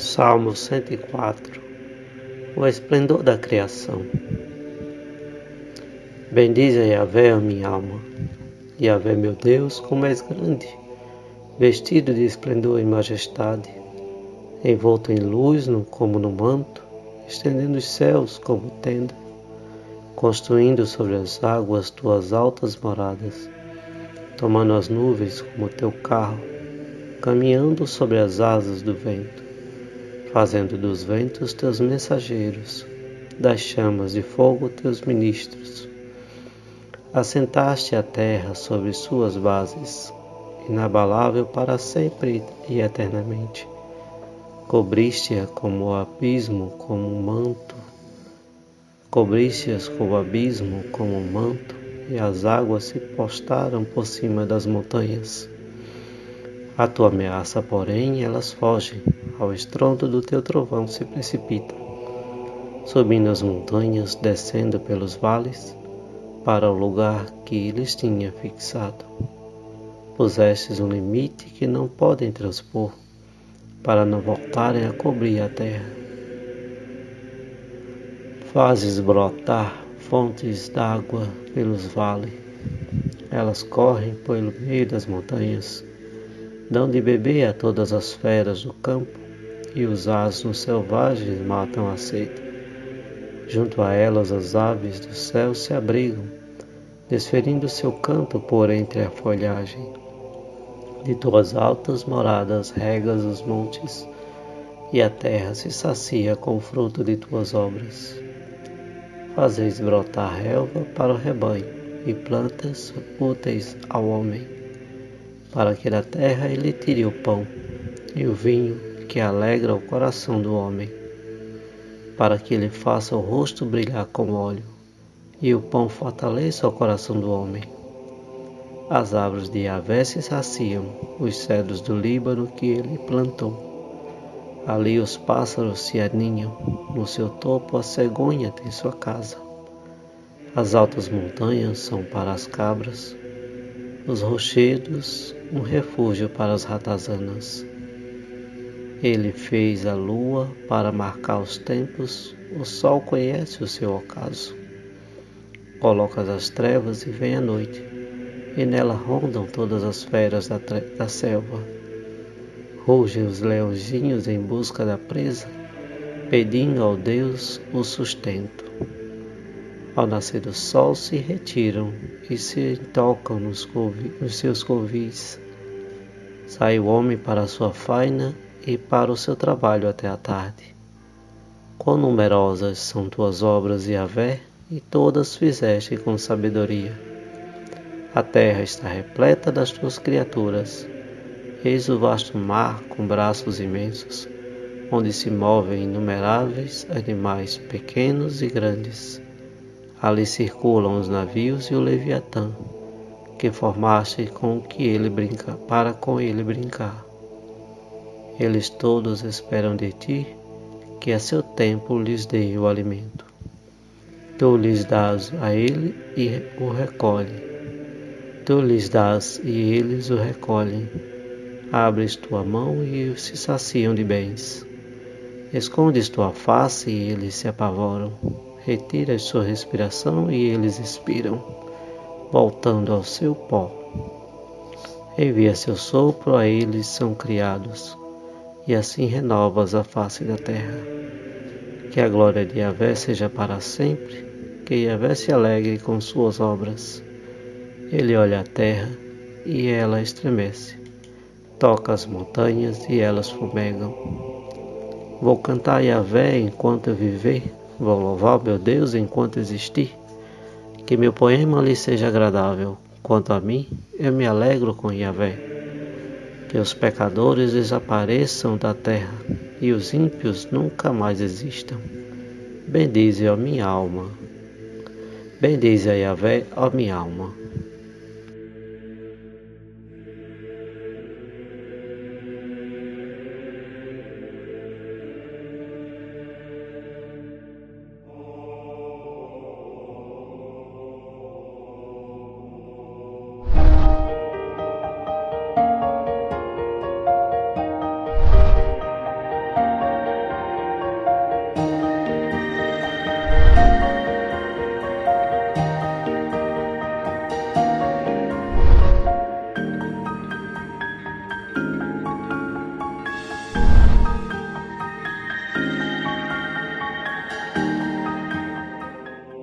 Salmo 104 O esplendor da criação. Bendize Yahvé, a minha alma. Yahvé, meu Deus, como és grande, vestido de esplendor e majestade, envolto em luz como no manto, estendendo os céus como tenda, construindo sobre as águas tuas altas moradas, tomando as nuvens como teu carro, caminhando sobre as asas do vento fazendo dos ventos teus mensageiros, das chamas de fogo teus ministros. Assentaste a terra sobre suas bases, inabalável para sempre e eternamente. Cobriste-a como o abismo, como um manto. Cobriste-as como o abismo, como um manto, e as águas se postaram por cima das montanhas. A tua ameaça, porém, elas fogem ao estrondo do teu trovão se precipitam, subindo as montanhas, descendo pelos vales, para o lugar que lhes tinha fixado. Pusestes um limite que não podem transpor, para não voltarem a cobrir a terra. Fazes brotar fontes d'água pelos vales, elas correm pelo meio das montanhas, dão de beber a todas as feras do campo e os asnos selvagens matam a sede. Junto a elas as aves do céu se abrigam, desferindo seu canto por entre a folhagem. De tuas altas moradas regas os montes, e a terra se sacia com o fruto de tuas obras. Fazeis brotar relva para o rebanho, e plantas úteis ao homem, para que da terra ele tire o pão e o vinho que alegra o coração do homem, para que ele faça o rosto brilhar com óleo, e o pão fortaleça o coração do homem. As árvores de Yahvé se saciam, os cedros do Líbano que ele plantou. Ali os pássaros se aninham, no seu topo a cegonha tem sua casa. As altas montanhas são para as cabras, os rochedos um refúgio para as ratazanas. Ele fez a lua para marcar os tempos, o sol conhece o seu ocaso. Colocas as trevas e vem a noite, e nela rondam todas as feras da, da selva. Rugem os leãozinhos em busca da presa, pedindo ao Deus o sustento. Ao nascer do sol se retiram e se tocam nos, nos seus covis. Sai o homem para a sua faina e para o seu trabalho até a tarde. Quão numerosas são tuas obras, Yahvé, e todas fizeste com sabedoria. A terra está repleta das tuas criaturas. Eis o vasto mar com braços imensos, onde se movem inumeráveis animais pequenos e grandes. Ali circulam os navios e o Leviatã, que formaste com que ele brinca, para com ele brincar. Eles todos esperam de ti que a seu tempo lhes dê o alimento. Tu lhes dás a ele e o recolhe. Tu lhes dás e eles o recolhem. Abres tua mão e se saciam de bens. Escondes tua face e eles se apavoram. Retiras sua respiração e eles expiram, voltando ao seu pó. Envia seu sopro, a eles são criados e assim renovas a face da terra. Que a glória de Yahvé seja para sempre, que Yahvé se alegre com suas obras. Ele olha a terra e ela estremece, toca as montanhas e elas fumegam. Vou cantar Yahvé enquanto eu viver, vou louvar meu Deus enquanto existir. Que meu poema lhe seja agradável. Quanto a mim, eu me alegro com Yahvé que os pecadores desapareçam da terra e os ímpios nunca mais existam. Bendize a minha alma. Bendize a Yahvé, a minha alma.